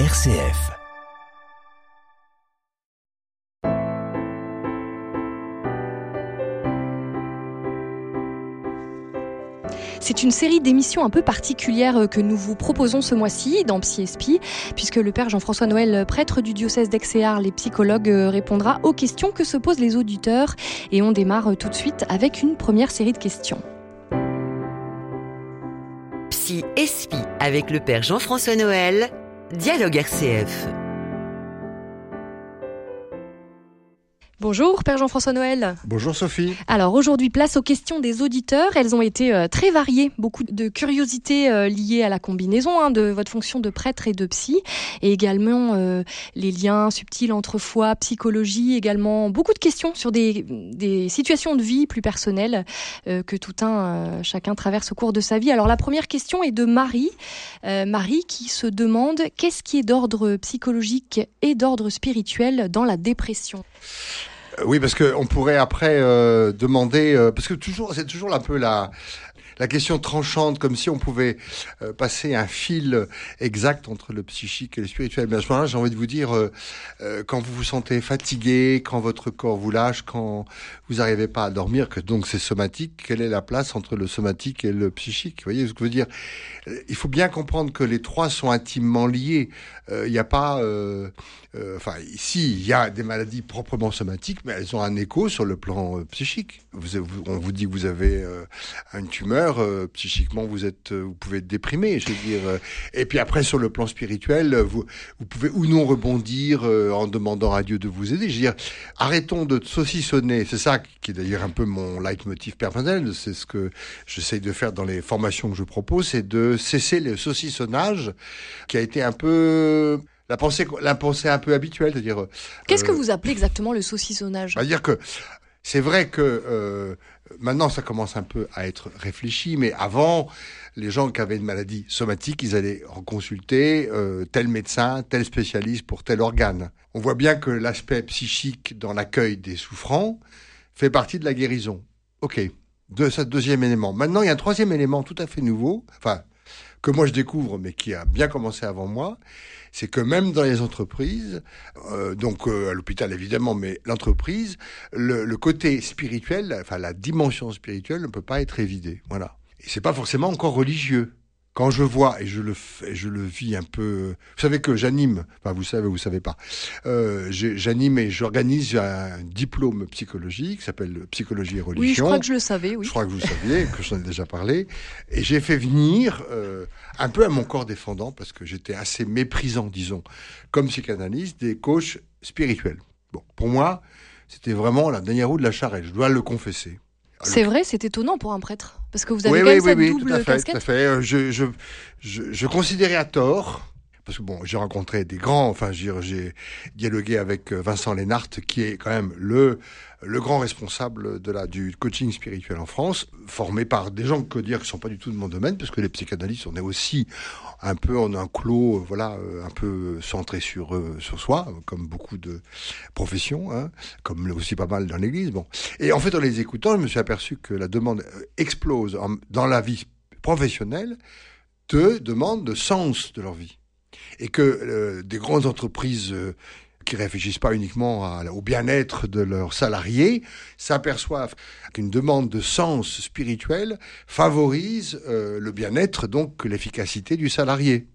RCF. C'est une série d'émissions un peu particulières euh, que nous vous proposons ce mois-ci dans PsySpi, puisque le père Jean-François Noël, prêtre du diocèse d'Aix-et-Arles les psychologues, euh, répondra aux questions que se posent les auditeurs. Et on démarre euh, tout de suite avec une première série de questions. Psy Espi avec le père Jean-François Noël, Dialogue RCF. Bonjour, Père Jean-François Noël. Bonjour Sophie. Alors aujourd'hui, place aux questions des auditeurs. Elles ont été euh, très variées. Beaucoup de curiosités euh, liées à la combinaison hein, de votre fonction de prêtre et de psy. Et également euh, les liens subtils entre foi, psychologie. Également beaucoup de questions sur des, des situations de vie plus personnelles que tout un, chacun traverse au cours de sa vie. Alors la première question est de Marie. Marie qui se demande qu'est-ce qui est d'ordre psychologique et d'ordre spirituel dans la dépression? Oui, parce qu'on pourrait après euh, demander, euh, parce que toujours, c'est toujours un peu la, la question tranchante, comme si on pouvait euh, passer un fil exact entre le psychique et le spirituel. Mais à ce moment-là, j'ai envie de vous dire, euh, euh, quand vous vous sentez fatigué, quand votre corps vous lâche, quand vous n'arrivez pas à dormir, que donc c'est somatique, quelle est la place entre le somatique et le psychique? Vous voyez ce que je veux dire? Il faut bien comprendre que les trois sont intimement liés. Il n'y a pas... enfin, ici, il y a des maladies proprement somatiques, mais elles ont un écho sur le plan psychique. On vous dit que vous avez une tumeur, euh, psychiquement, vous êtes, euh, vous pouvez être déprimé, je veux dire. Euh. et puis après, sur le plan spirituel, vous, vous pouvez ou non rebondir en demandant à Dieu de vous aider. Je veux dire, arrêtons de saucissonner. C'est ça qui est d'ailleurs un peu mon leitmotiv personnel. C'est ce que j'essaye de faire dans les formations que je propose, c'est de cesser le saucissonnage qui a été un peu la pensée, la pensée un peu habituelle, c'est-à-dire. Qu'est-ce que vous appelez exactement le saucissonnage? C'est-à-dire que c'est vrai que Maintenant, ça commence un peu à être réfléchi, mais avant, les gens qui avaient une maladie somatique, ils allaient consulter euh, tel médecin, tel spécialiste pour tel organe. On voit bien que l'aspect psychique dans l'accueil des souffrants fait partie de la guérison. Ok, de ce deuxième élément. Maintenant, il y a un troisième élément tout à fait nouveau, enfin, que moi je découvre, mais qui a bien commencé avant moi, c'est que même dans les entreprises, euh, donc euh, à l'hôpital évidemment, mais l'entreprise, le, le, côté spirituel, enfin la dimension spirituelle ne peut pas être évidée. Voilà. Et c'est pas forcément encore religieux quand je vois et je le je le vis un peu vous savez que j'anime enfin vous savez vous savez pas euh, j'anime et j'organise un diplôme psychologique qui s'appelle psychologie et religion oui je crois que je le savais oui. Je crois que vous saviez que j'en ai déjà parlé. Et j'ai fait venir euh, un peu à mon corps défendant parce que j'étais assez méprisant disons comme psychanalyste des coachs spirituels. Bon pour moi c'était vraiment la dernière roue de la charrette. Je dois le confesser. C'est vrai, c'est étonnant pour un prêtre, parce que vous avez quand même cette double tout à fait, casquette. Tout à fait. Euh, je, je, je, je considérais à tort parce que bon, j'ai rencontré des grands, enfin, j'ai dialogué avec euh, Vincent Lénart, qui est quand même le grand responsable du coaching spirituel en France, formé par des gens que dire qui sont pas du tout de mon domaine, parce que les psychanalystes, on est aussi un peu en un clos, euh, voilà, euh, un peu centré sur sur soi, comme beaucoup de professions, hein, comme aussi pas mal dans l'Église. Bon, et en fait, en les écoutant, je me suis aperçu que la demande explose dans la vie professionnelle de demande de sens de leur vie et que euh, des grandes entreprises euh, qui réfléchissent pas uniquement au bien-être de leurs salariés s'aperçoivent qu'une demande de sens spirituel favorise euh, le bien-être, donc l'efficacité du salarié.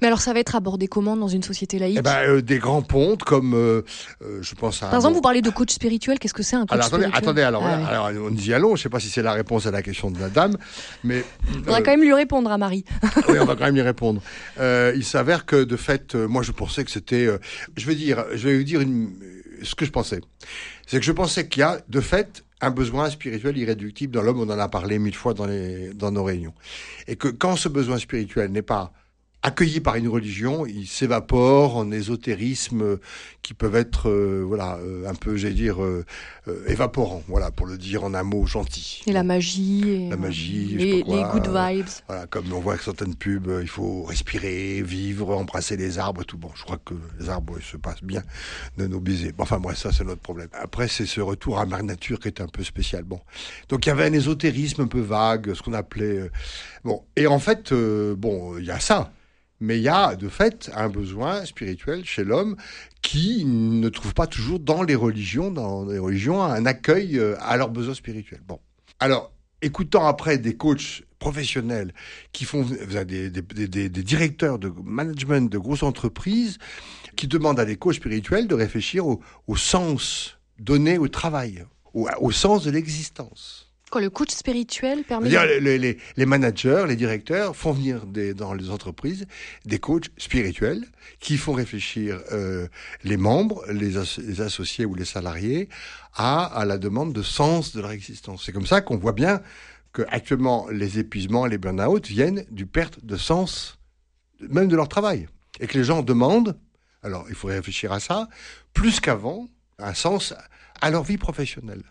Mais alors, ça va être abordé comment dans une société laïque eh ben, euh, Des grands pontes, comme euh, euh, je pense à. Par exemple, vous parlez de coach spirituel. Qu'est-ce que c'est un coach alors, attendez, spirituel Attendez, alors, ah, alors on y allons. Je ne sais pas si c'est la réponse à la question de la dame, mais. On va quand même lui répondre à Marie. oui, on va quand même lui répondre. il s'avère que, de fait, moi, je pensais que c'était. je vais dire, je vais vous dire une, ce que je pensais. C'est que je pensais qu'il y a, de fait, un besoin spirituel irréductible dans l'homme. On en a parlé mille fois dans, les, dans nos réunions. Et que quand ce besoin spirituel n'est pas accueilli par une religion, il s'évapore en ésotérisme qui peuvent être, euh, voilà, euh, un peu, j'allais dire, euh, évaporant, voilà, pour le dire en un mot gentil. Et la magie. la magie. Les, les good vibes. voilà, comme on voit avec certaines pubs, il faut respirer, vivre, embrasser les arbres, tout. Bon, je crois que les arbres se passent bien de nos baisers. Bon, enfin, bref, ça, c'est notre problème. Après, c'est ce retour à mère nature qui est un peu spécial. Bon. Donc, il y avait un ésotérisme un peu vague, ce qu'on appelait, bon. Et en fait, bon, il y a ça. Mais il y a de fait un besoin spirituel chez l'homme qui ne trouve pas toujours dans les religions, dans les religions, un accueil euh, à leurs besoins spirituels. Bon. Alors, écoutant après des coachs professionnels qui font des, directeurs de management de grosses entreprises qui demandent à des coachs spirituels de réfléchir au, sens donné au travail, au sens de l'existence. Quand le coach spirituel permet... Dire, les, les, les, managers, les directeurs font venir des, dans les entreprises des coachs spirituels qui font réfléchir euh, les membres, les, as, les, associés ou les salariés à, à la demande de sens de leur existence. C'est comme ça qu'on voit bien que actuellement les épuisements, les burn-out viennent du perte de sens même de leur travail et que les gens demandent, alors il faut réfléchir à ça, plus qu'avant, un sens à leur vie professionnelle.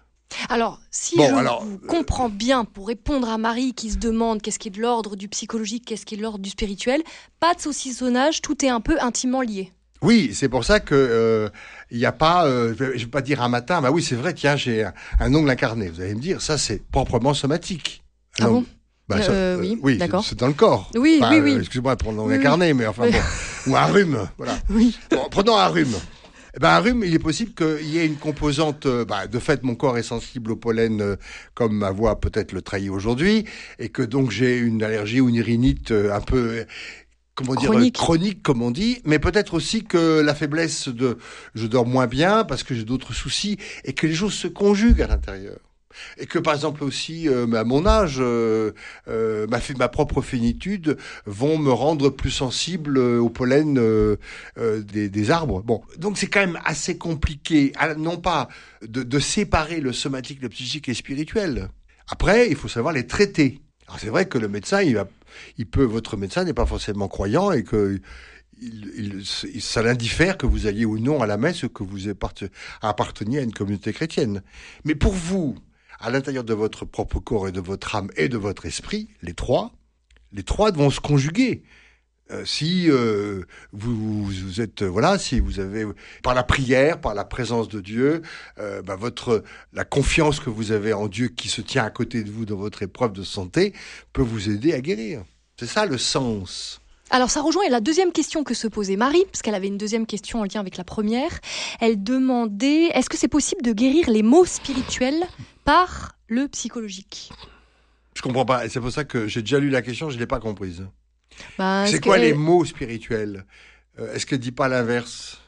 Alors, si bon, je alors, vous comprends bien, pour répondre à Marie qui se demande qu'est-ce qui est de l'ordre du psychologique, qu'est-ce qui est de l'ordre du spirituel, pas de saucissonnage, tout est un peu intimement lié. Oui, c'est pour ça que il euh, n'y a pas, euh, je vais pas dire un matin, bah oui, c'est vrai, tiens, j'ai un, un, ongle incarné. Vous allez me dire, ça c'est proprement somatique. Ah bon bah, ça, euh, oui, oui d'accord. C'est dans le corps. Oui, enfin, oui, oui. Excusez-moi pour l'ongle Oui, incarné, mais enfin bon, ou un rhume, voilà. Oui. Bon, prenons un rhume. Eh ben, un rhume, il est possible qu'il y ait une composante. euh, bah, de fait, mon corps est sensible au pollen, euh, comme ma voix peut-être le trahit aujourd'hui, et que donc j'ai une allergie ou une rhinite euh, un peu. Comment dire Chronique. chronique comme on dit, mais peut-être aussi que la faiblesse de je dors moins bien parce que j'ai d'autres soucis et que les choses se conjuguent à l'intérieur. Et que par exemple aussi euh, à mon âge, euh, euh, ma, ma propre finitude vont me rendre plus sensible au pollen des, des arbres. Bon, donc c'est quand même assez compliqué, non pas de, de séparer le somatique, le psychique et le spirituel. Après, il faut savoir les traiter. Alors c'est vrai que le médecin, il va, il peut, votre médecin n'est pas forcément croyant et que il, il- ça l'indiffère que vous alliez ou non à la messe ou que vous apparte- apparteniez à une communauté chrétienne. Mais pour vous, à l'intérieur de votre propre corps et de votre âme et de votre esprit, les trois, les trois vont se conjuguer. Euh, si euh, vous, vous êtes euh, voilà, si vous avez par la prière, par la présence de Dieu, bah, votre la confiance que vous avez en Dieu qui se tient à côté de vous dans votre épreuve de santé peut vous aider à guérir. C'est ça le sens. Alors ça rejoint la deuxième question que se posait Marie, parce qu'elle avait une deuxième question en lien avec la première. Elle demandait, est-ce que c'est possible de guérir les maux spirituels? Par le psychologique Je comprends pas. Et c'est pour ça que j'ai déjà lu la question, je l'ai pas comprise. Est-ce C'est quoi que- les mots spirituels? Euh, Est-ce qu'elle dit pas l'inverse?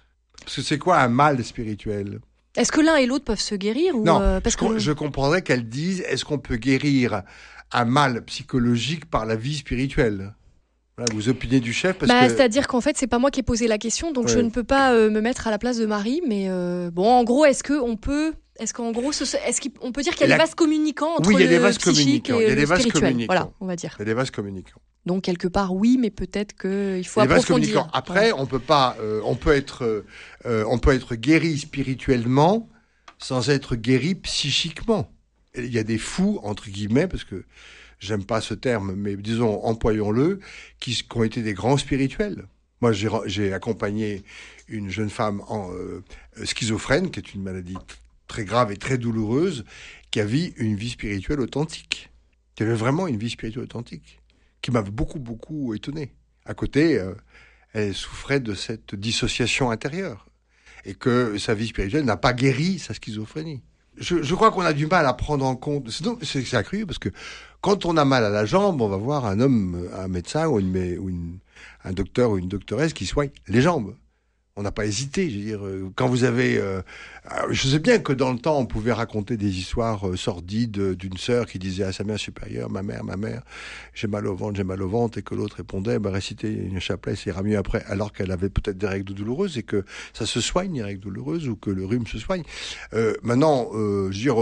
Parce que c'est quoi un mal spirituel? Est-ce que l'un et l'autre peuvent se guérir ou Non, euh, parce je, que je comprendrais qu'elle dise est-ce qu'on peut guérir un mal psychologique par la vie spirituelle? Vous opinez du chef parce Bah, que C'est-à-dire qu'en fait, c'est pas moi qui ai posé la question, donc je ne peux pas euh, me mettre à la place de Marie. Mais euh, bon, en gros, est-ce qu'on peut, est-ce qu'en gros, ce- est-ce qu'on peut dire qu'il y a La- des vases communicants entre Oui, il y a le des vases communicants, et il y a des vases communicants. Voilà, on va dire. il y a des vases communicants. Donc quelque part, oui, mais peut-être qu'il faut Les vases approfondir. communicants. Après, on peut pas, euh, on peut être, euh, euh, on peut être guéri spirituellement sans être guéri psychiquement. Il y a des fous entre guillemets parce que j'aime pas ce terme, mais disons employons-le, qui, ont été des grands spirituels. Moi, j'ai accompagné une jeune femme en, euh, schizophrène, qui est une maladie très grave et très douloureuse, qui avait une vie spirituelle authentique, qui avait vraiment une vie spirituelle authentique, qui m'avait beaucoup beaucoup étonné. À côté, euh, elle souffrait de cette dissociation intérieure et que sa vie spirituelle n'a pas guéri sa schizophrénie. Je, crois qu'on a du mal à prendre en compte. C'est accru parce que quand on a mal à la jambe, on va voir un homme, un médecin ou, un docteur ou une doctoresse qui soigne les jambes. On n'a pas hésité. Je veux dire, euh, quand vous avez, euh, je sais bien que dans le temps, on pouvait raconter des histoires euh, sordides d'une sœur qui disait à sa mère supérieure, ma mère, ma mère, j'ai mal au ventre, j'ai mal au ventre, et que l'autre répondait, bah, réciter une chapelet, ça ira mieux après, alors qu'elle avait peut-être des règles douloureuses et que ça se soigne, les règles douloureuses, ou que le rhume se soigne. Euh, maintenant, je veux dire,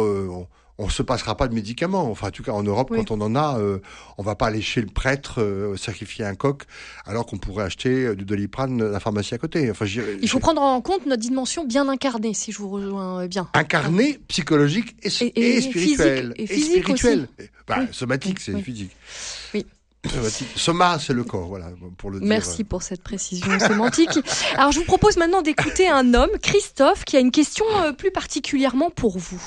on se passera pas de médicaments. Enfin, en tout cas, en Europe, Oui. quand on en a, euh, on va pas aller chez le prêtre euh, sacrifier un coq, alors qu'on pourrait acheter euh, du doliprane à la pharmacie à côté. Enfin, Il faut prendre en compte notre dimension bien incarnée, si je vous rejoins euh, bien. incarné, psychologique et, Et- et physique. Et physique spirituel. Bah, Oui. Somatique, c'est Oui. physique. Oui. Soma, c'est le corps, voilà, pour le dire. Merci pour cette précision sémantique. Alors, je vous propose maintenant d'écouter un homme, Christophe, qui a une question euh, plus particulièrement pour vous.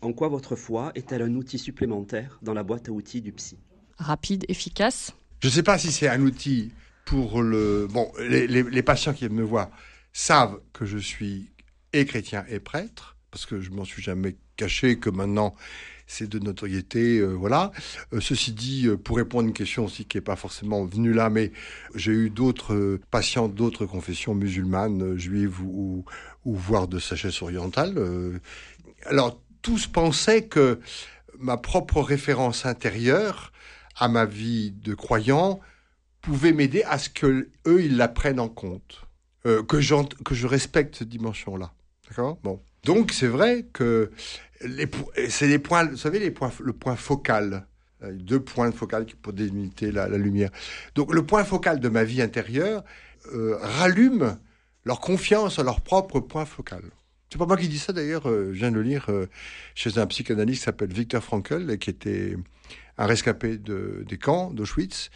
En quoi votre foi est-elle un outil supplémentaire dans la boîte à outils du psy? Rapide, efficace? Je ne sais pas si c'est un outil pour le bon, les, les, les patients qui me voient savent que je suis et chrétien et prêtre, parce que je m'en suis jamais caché, que maintenant c'est de notoriété, euh, voilà. Euh, ceci dit, euh, pour répondre à une question aussi qui n'est pas forcément venue là, mais j'ai eu d'autres patients d'autres confessions musulmanes, juives ou, ou voire de sagesse orientale. alors, tous pensaient que ma propre référence intérieure à ma vie de croyant pouvait m'aider à ce que eux ils la prennent en compte, euh, que, que je respecte cette dimension-là. D'accord? Bon. Donc c'est vrai que c'est les points, vous savez, les points, le point focal, euh, deux points focaux pour délimiter la, la lumière. Donc le point focal de ma vie intérieure euh, rallume leur confiance à leur propre point focal. C'est pas moi qui dis ça d'ailleurs, euh, je viens de le lire euh, chez un psychanalyste qui s'appelle Viktor Frankl qui était un rescapé de, des camps d'Auschwitz,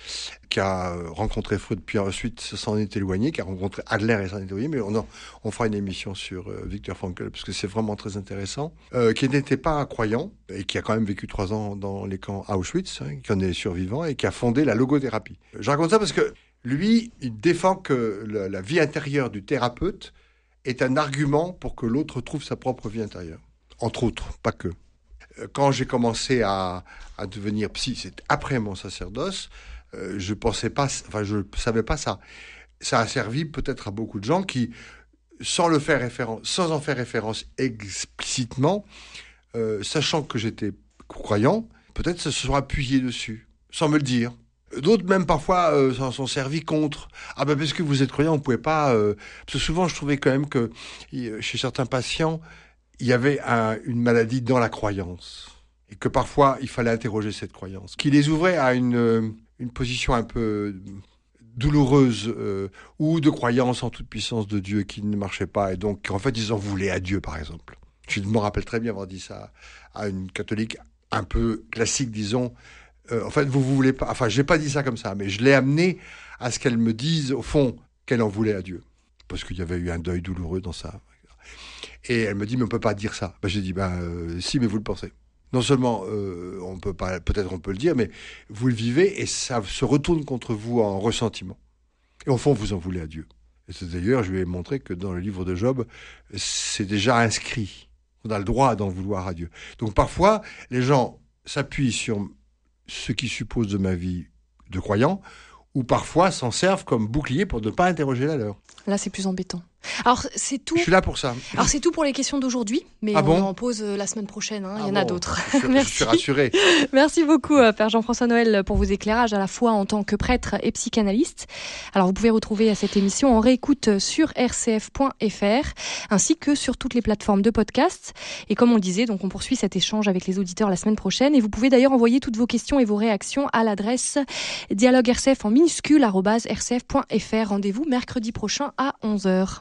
qui a euh, rencontré Freud, puis ensuite s'en est éloigné, qui a rencontré Adler et s'en est éloigné, mais on, en- on fera une émission sur Viktor Frankl, parce que c'est vraiment très intéressant, euh, qui n'était pas croyant, et qui a quand même vécu trois ans dans les camps à Auschwitz, hein, qui en est survivant, et qui a fondé la logothérapie. Je raconte ça parce que lui, il défend que la vie intérieure du thérapeute est un argument pour que l'autre trouve sa propre vie intérieure. Entre autres, pas que. Euh, Quand j'ai commencé à, devenir psy, c'est après mon sacerdoce, euh, je pensais pas, enfin je savais pas ça. Ça a servi peut-être à beaucoup de gens qui, sans en faire référence explicitement, euh, sachant que j'étais croyant, peut-être se sont appuyés dessus, sans me le dire. D'autres même parfois euh, s'en sont servis contre. Ah ben parce que vous êtes croyant, on pouvait pas. euh, Parce que souvent je trouvais quand même que y- chez certains patients, il y avait un- une maladie dans la croyance et que parfois il fallait interroger cette croyance, qui les ouvrait à une, euh, position un peu douloureuse euh, ou de croyance en toute puissance de Dieu qui ne marchait pas et donc en fait ils en voulaient à Dieu par exemple. Je me rappelle très bien avoir dit ça à une catholique un peu classique disons. Euh, en fait vous voulez pas, enfin j'ai pas dit ça comme ça, mais je l'ai amené à ce qu'elle me dise au fond qu'elle en voulait à Dieu parce qu'il y avait eu un deuil douloureux dans ça. Et elle me dit, mais on peut pas dire ça. Ben, j'ai dit, ben, euh, si, mais vous le pensez. Non seulement, euh, on peut pas, peut-être on peut le dire, mais vous le vivez et ça se retourne contre vous en ressentiment. Et au fond, vous en voulez à Dieu. Et d'ailleurs, je lui ai montré que dans le livre de Job, c'est déjà inscrit. On a le droit d'en vouloir à Dieu. Donc parfois, les gens s'appuient sur ce qu'ils supposent de ma vie de croyant, ou parfois s'en servent comme bouclier pour ne pas interroger la leur. Là, c'est plus embêtant. Alors, c'est tout. Je suis là pour ça. Alors, c'est tout pour les questions d'aujourd'hui, mais Ah on bon en pose euh, la semaine prochaine. hein. Il y Ah en a d'autres. Je suis, je Merci. suis rassuré. Merci beaucoup, euh, Père Jean-François Noël, pour vos éclairages à la fois en tant que prêtre et psychanalyste. Alors, vous pouvez retrouver cette émission en réécoute sur rcf.fr, ainsi que sur toutes les plateformes de podcast. Et comme on le disait, donc, on poursuit cet échange avec les auditeurs la semaine prochaine. Et vous pouvez d'ailleurs envoyer toutes vos questions et vos réactions à l'adresse dialogue rcf en minuscule rcf.fr. Rendez-vous mercredi prochain à 11h.